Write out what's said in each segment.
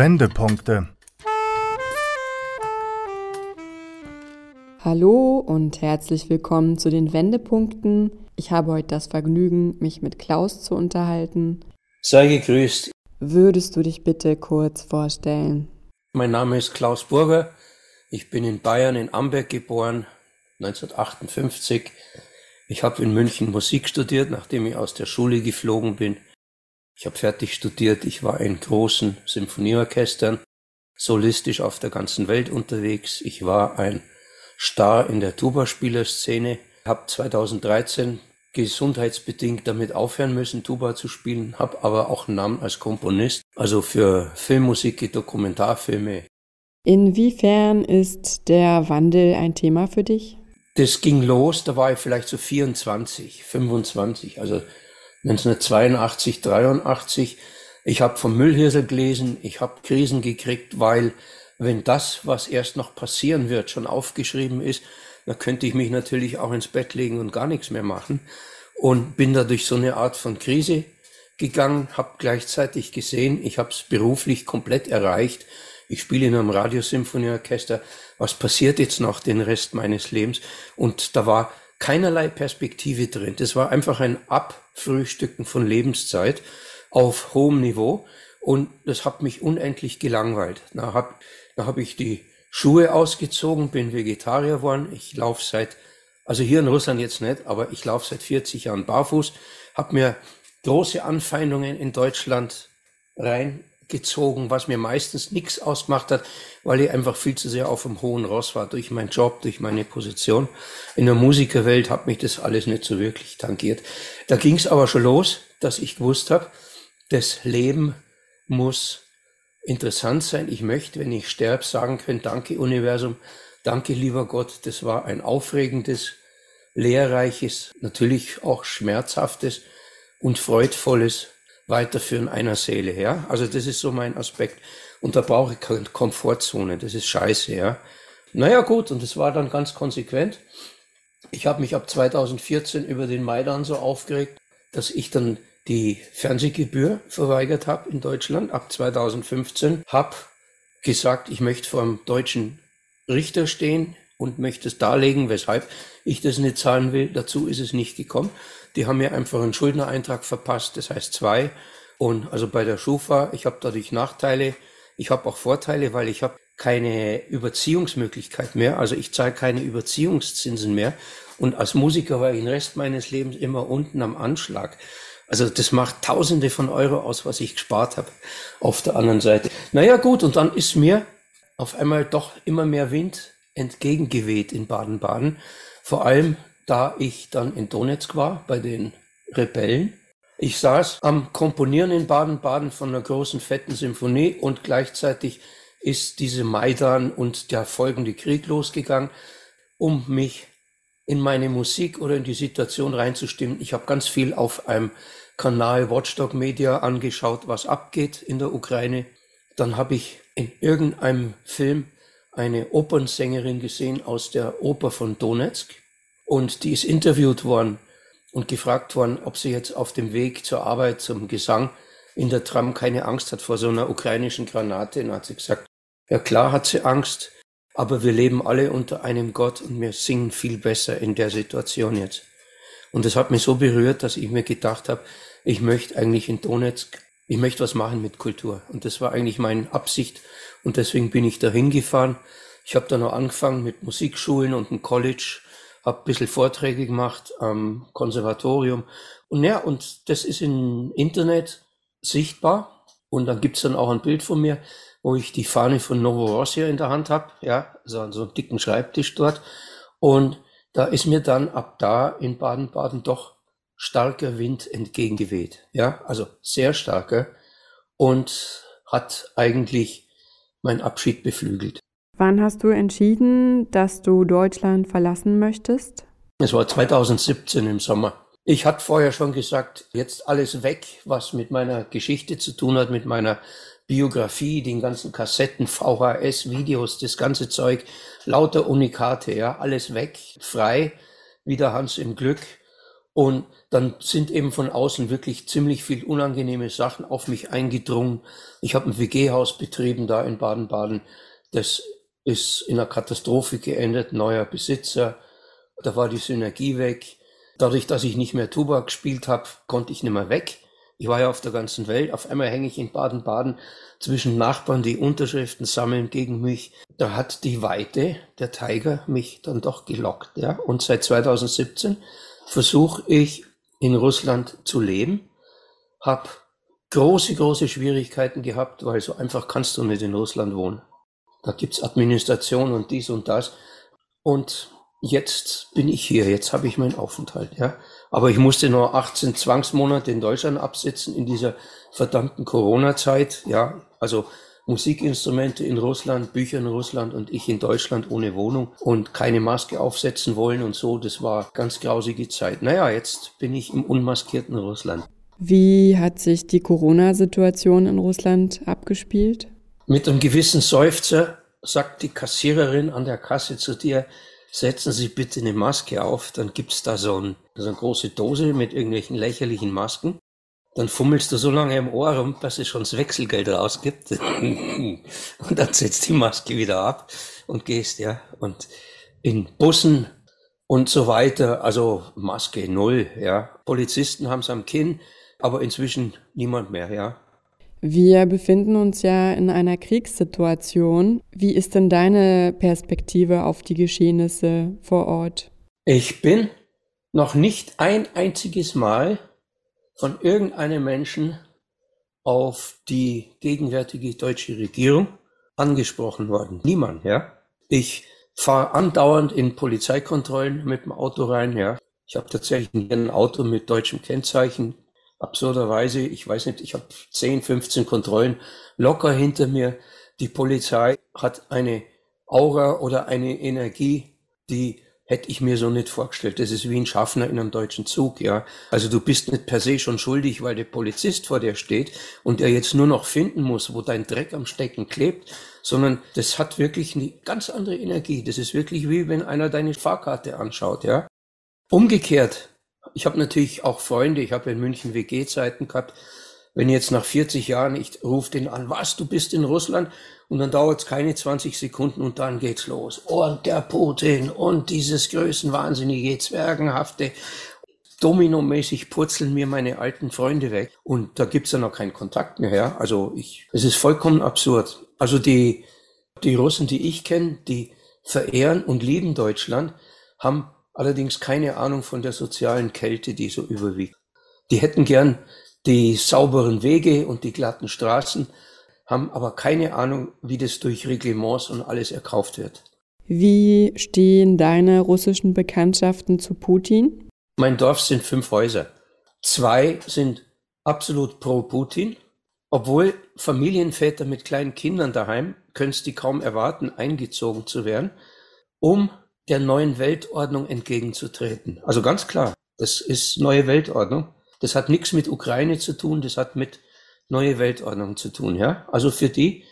Wendepunkte. Hallo und herzlich willkommen zu den Wendepunkten. Ich habe heute das Vergnügen, mich mit Klaus zu unterhalten. Sei gegrüßt. Würdest du dich bitte kurz vorstellen? Mein Name ist Klaus Burger. Ich bin in Bayern in Amberg geboren, 1958. Ich habe in München Musik studiert, nachdem ich aus der Schule geflogen bin. Ich habe fertig studiert. Ich war in großen Symphonieorchestern, solistisch auf der ganzen Welt unterwegs. Ich war ein Star in der Tuba-Spielerszene. Habe 2013 gesundheitsbedingt damit aufhören müssen, Tuba zu spielen, habe aber auch einen Namen als Komponist, also für Filmmusik, Dokumentarfilme. Inwiefern ist der Wandel ein Thema für dich? das ging los, da war ich vielleicht so 24, 25, also 1982, 83. Ich habe vom Müllhirsel gelesen, ich habe Krisen gekriegt, weil wenn das, was erst noch passieren wird, schon aufgeschrieben ist, dann könnte ich mich natürlich auch ins Bett legen und gar nichts mehr machen. Und bin da durch so eine Art von Krise gegangen, habe gleichzeitig gesehen, ich habe es beruflich komplett erreicht. Ich spiele in einem Radiosymphonieorchester, was passiert jetzt noch den Rest meines Lebens? Und da war keinerlei Perspektive drin. Das war einfach ein Abfrühstücken von Lebenszeit auf hohem Niveau. Und das hat mich unendlich gelangweilt. Da habe da hab ich die Schuhe ausgezogen, bin Vegetarier geworden. Ich laufe seit, also hier in Russland jetzt nicht, aber ich laufe seit 40 Jahren barfuß, habe mir große Anfeindungen in Deutschland rein gezogen, was mir meistens nichts ausgemacht hat, weil ich einfach viel zu sehr auf dem hohen Ross war, durch meinen Job, durch meine Position. In der Musikerwelt hat mich das alles nicht so wirklich tangiert. Da ging es aber schon los, dass ich gewusst habe, das Leben muss interessant sein. Ich möchte, wenn ich sterbe, sagen können, danke Universum, danke lieber Gott, das war ein aufregendes, lehrreiches, natürlich auch schmerzhaftes und freudvolles Weiterführen einer Seele, ja. Also das ist so mein Aspekt. Und da brauche ich keine Komfortzone. Das ist scheiße, ja. Naja, gut. Und das war dann ganz konsequent. Ich habe mich ab 2014 über den Maidan so aufgeregt, dass ich dann die Fernsehgebühr verweigert habe in Deutschland. Ab 2015 habe gesagt, ich möchte vor einem deutschen Richter stehen und möchte es darlegen, weshalb ich das nicht zahlen will. Dazu ist es nicht gekommen. Die haben mir einfach einen Schuldnereintrag verpasst, das heißt zwei. Und also bei der Schufa, ich habe dadurch Nachteile, ich habe auch Vorteile, weil ich habe keine Überziehungsmöglichkeit mehr, also ich zahle keine Überziehungszinsen mehr. Und als Musiker war ich den Rest meines Lebens immer unten am Anschlag. Also das macht Tausende von Euro aus, was ich gespart habe auf der anderen Seite. Naja gut, und dann ist mir auf einmal doch immer mehr Wind entgegengeweht in Baden-Baden. Vor allem da ich dann in Donetsk war bei den Rebellen. Ich saß am Komponieren in Baden-Baden von einer großen fetten Symphonie und gleichzeitig ist diese Maidan und der folgende Krieg losgegangen, um mich in meine Musik oder in die Situation reinzustimmen. Ich habe ganz viel auf einem Kanal Watchdog Media angeschaut, was abgeht in der Ukraine. Dann habe ich in irgendeinem Film eine Opernsängerin gesehen aus der Oper von Donetsk. Und die ist interviewt worden und gefragt worden, ob sie jetzt auf dem Weg zur Arbeit, zum Gesang in der Tram keine Angst hat vor so einer ukrainischen Granate. Und hat sie gesagt, ja klar hat sie Angst, aber wir leben alle unter einem Gott und wir singen viel besser in der Situation jetzt. Und das hat mich so berührt, dass ich mir gedacht habe, ich möchte eigentlich in Donetsk, ich möchte was machen mit Kultur. Und das war eigentlich meine Absicht. Und deswegen bin ich da hingefahren. Ich habe da noch angefangen mit Musikschulen und einem College habe ein bisschen Vorträge gemacht am Konservatorium. Und ja, und das ist im Internet sichtbar. Und dann gibt's dann auch ein Bild von mir, wo ich die Fahne von Novorossiya in der Hand habe, ja, also an so einem dicken Schreibtisch dort. Und da ist mir dann ab da in Baden-Baden doch starker Wind entgegengeweht. Ja, also sehr starker und hat eigentlich mein Abschied beflügelt. Wann hast du entschieden, dass du Deutschland verlassen möchtest? Es war 2017 im Sommer. Ich hatte vorher schon gesagt, jetzt alles weg, was mit meiner Geschichte zu tun hat, mit meiner Biografie, den ganzen Kassetten, VHS, Videos, das ganze Zeug, lauter Unikate, ja, alles weg, frei, wie der Hans im Glück. Und dann sind eben von außen wirklich ziemlich viel unangenehme Sachen auf mich eingedrungen. Ich habe ein WG-Haus betrieben da in Baden-Baden. Das ist in einer Katastrophe geendet, neuer Besitzer. Da war die Synergie weg. Dadurch, dass ich nicht mehr Tuba gespielt habe, konnte ich nicht mehr weg. Ich war ja auf der ganzen Welt. Auf einmal hänge ich in Baden-Baden zwischen Nachbarn, die Unterschriften sammeln gegen mich. Da hat die Weite, der Tiger, mich dann doch gelockt. Ja? Und seit 2017 versuche ich in Russland zu leben, habe große, große Schwierigkeiten gehabt, weil so einfach kannst du nicht in Russland wohnen. Da gibt's Administration und dies und das. Und jetzt bin ich hier, jetzt habe ich meinen Aufenthalt, ja. Aber ich musste nur 18 Zwangsmonate in Deutschland absitzen in dieser verdammten Corona-Zeit, ja. Also Musikinstrumente in Russland, Bücher in Russland und ich in Deutschland ohne Wohnung und keine Maske aufsetzen wollen und so. Das war ganz grausige Zeit. Naja, jetzt bin ich im unmaskierten Russland. Wie hat sich die Corona-Situation in Russland abgespielt? Mit einem gewissen Seufzer sagt die Kassiererin an der Kasse zu dir, setzen Sie bitte eine Maske auf, dann gibt's da so, ein, so eine große Dose mit irgendwelchen lächerlichen Masken. Dann fummelst du so lange im Ohr rum, dass es schon das Wechselgeld rausgibt. und dann setzt die Maske wieder ab und gehst, ja. Und in Bussen und so weiter, also Maske null, ja. Polizisten haben's am Kinn, aber inzwischen niemand mehr, ja. Wir befinden uns ja in einer Kriegssituation. Wie ist denn deine Perspektive auf die Geschehnisse vor Ort? Ich bin noch nicht ein einziges Mal von irgendeinem Menschen auf die gegenwärtige deutsche Regierung angesprochen worden. Niemand, ja. Ich fahre andauernd in Polizeikontrollen mit dem Auto rein, ja. Ich habe tatsächlich ein Auto mit deutschem Kennzeichen, absurderweise, ich weiß nicht, ich habe 10, 15 Kontrollen locker hinter mir. Die Polizei hat eine Aura oder eine Energie, die hätte ich mir so nicht vorgestellt. Das ist wie ein Schaffner in einem deutschen Zug, ja. Also du bist nicht per se schon schuldig, weil der Polizist vor dir steht und er jetzt nur noch finden muss, wo dein Dreck am Stecken klebt, sondern das hat wirklich eine ganz andere Energie. Das ist wirklich wie wenn einer deine Fahrkarte anschaut, ja. Umgekehrt ich habe natürlich auch Freunde, ich habe in München WG-Zeiten gehabt. Wenn jetzt nach 40 Jahren, ich rufe den an, was, du bist in Russland? Und dann dauert es keine 20 Sekunden und dann geht's los. Und der Putin und dieses größenwahnsinnige, zwergenhafte, dominomäßig purzeln mir meine alten Freunde weg. Und da gibt's ja noch keinen Kontakt mehr. Ja? Also ich, es ist vollkommen absurd. Also die, die Russen, die ich kenne, die verehren und lieben Deutschland, haben allerdings keine Ahnung von der sozialen Kälte, die so überwiegt. Die hätten gern die sauberen Wege und die glatten Straßen, haben aber keine Ahnung, wie das durch Reglements und alles erkauft wird. Wie stehen deine russischen Bekanntschaften zu Putin? Mein Dorf sind fünf Häuser. Zwei sind absolut pro Putin, obwohl Familienväter mit kleinen Kindern daheim können es die kaum erwarten, eingezogen zu werden, um der neuen Weltordnung entgegenzutreten. Also ganz klar, das ist neue Weltordnung. Das hat nichts mit Ukraine zu tun, das hat mit neue Weltordnung zu tun, ja. Also für die,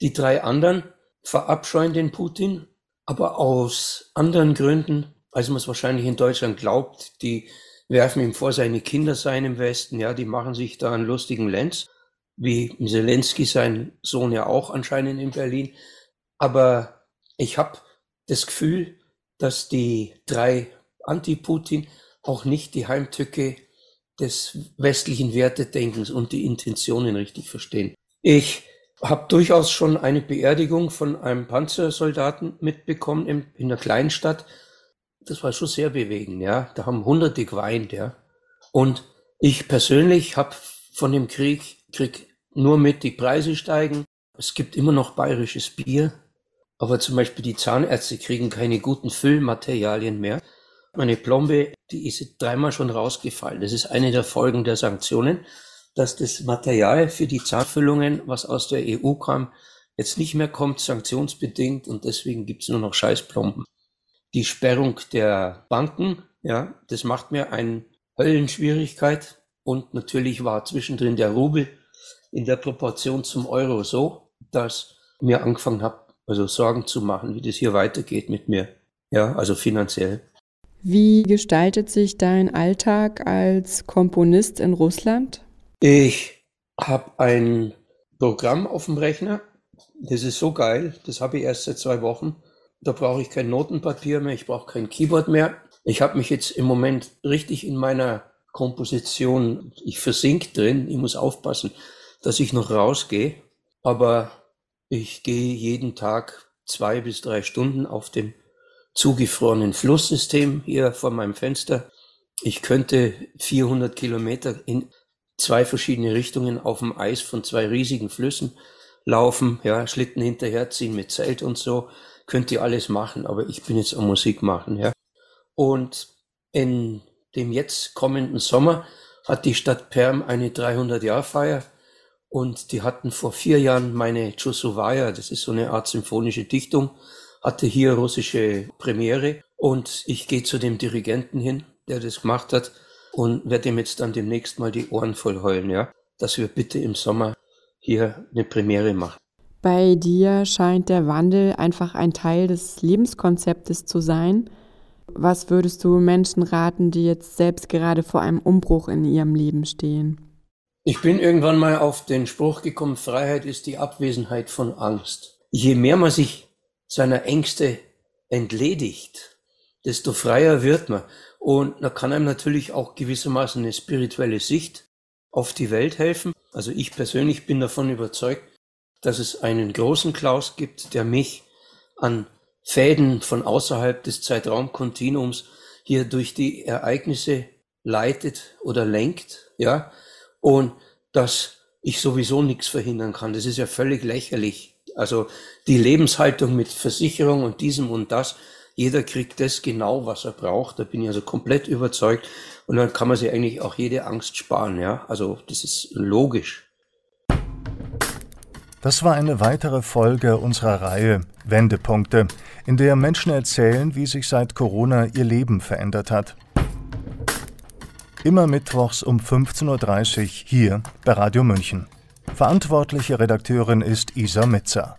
die drei anderen verabscheuen den Putin, aber aus anderen Gründen, als man es wahrscheinlich in Deutschland glaubt. Die werfen ihm vor, seine Kinder seien im Westen, ja, die machen sich da einen lustigen Lenz, wie Zelensky sein Sohn ja auch anscheinend in Berlin. Aber ich habe das Gefühl, dass die drei Anti-Putin auch nicht die Heimtücke des westlichen Wertedenkens und die Intentionen richtig verstehen. Ich habe durchaus schon eine Beerdigung von einem Panzersoldaten mitbekommen in, in einer Kleinstadt. Das war schon sehr bewegend, ja. Da haben Hunderte geweint, ja. Und ich persönlich habe von dem Krieg, Krieg nur mit die Preise steigen. Es gibt immer noch bayerisches Bier. Aber zum Beispiel die Zahnärzte kriegen keine guten Füllmaterialien mehr. Meine Plombe, die ist dreimal schon rausgefallen. Das ist eine der Folgen der Sanktionen, dass das Material für die Zahnfüllungen, was aus der EU kam, jetzt nicht mehr kommt, sanktionsbedingt und deswegen gibt's nur noch Scheißplomben. Die Sperrung der Banken, ja, das macht mir eine Höllenschwierigkeit und natürlich war zwischendrin der Rubel in der Proportion zum Euro so, dass mir angefangen hat, also Sorgen zu machen, wie das hier weitergeht mit mir. Ja, also finanziell. Wie gestaltet sich dein Alltag als Komponist in Russland? Ich habe ein Programm auf dem Rechner. Das ist so geil. Das habe ich erst seit zwei Wochen. Da brauche ich kein Notenpapier mehr. Ich brauche kein Keyboard mehr. Ich habe mich jetzt im Moment richtig in meiner Komposition, ich versink drin. Ich muss aufpassen, dass ich noch rausgehe. Aber ich gehe jeden Tag zwei bis drei Stunden auf dem zugefrorenen Flusssystem hier vor meinem Fenster. Ich könnte 400 Kilometer in zwei verschiedene Richtungen auf dem Eis von zwei riesigen Flüssen laufen, ja, Schlitten hinterherziehen mit Zelt und so. Könnt ihr alles machen, aber ich bin jetzt am Musik machen, ja. Und in dem jetzt kommenden Sommer hat die Stadt Perm eine 300-Jahr-Feier und die hatten vor vier Jahren meine Chusovaya, das ist so eine Art symphonische Dichtung, hatte hier russische Premiere und ich gehe zu dem Dirigenten hin, der das gemacht hat und werde ihm jetzt dann demnächst mal die Ohren voll heulen, ja, dass wir bitte im Sommer hier eine Premiere machen. Bei dir scheint der Wandel einfach ein Teil des Lebenskonzeptes zu sein. Was würdest du Menschen raten, die jetzt selbst gerade vor einem Umbruch in ihrem Leben stehen? Ich bin irgendwann mal auf den Spruch gekommen, Freiheit ist die Abwesenheit von Angst. Je mehr man sich seiner Ängste entledigt, desto freier wird man. Und da kann einem natürlich auch gewissermaßen eine spirituelle Sicht auf die Welt helfen. Also ich persönlich bin davon überzeugt, dass es einen großen Klaus gibt, der mich an Fäden von außerhalb des Zeitraumkontinuums hier durch die Ereignisse leitet oder lenkt, ja, und dass ich sowieso nichts verhindern kann. Das ist ja völlig lächerlich. Also die Lebenshaltung mit Versicherung und diesem und das, jeder kriegt das genau, was er braucht. Da bin ich also komplett überzeugt. Und dann kann man sich eigentlich auch jede Angst sparen. Ja, also das ist logisch. Das war eine weitere Folge unserer Reihe Wendepunkte, in der Menschen erzählen, wie sich seit Corona ihr Leben verändert hat. Immer mittwochs um 15.30 Uhr hier bei Radio München. Verantwortliche Redakteurin ist Isa Metzer.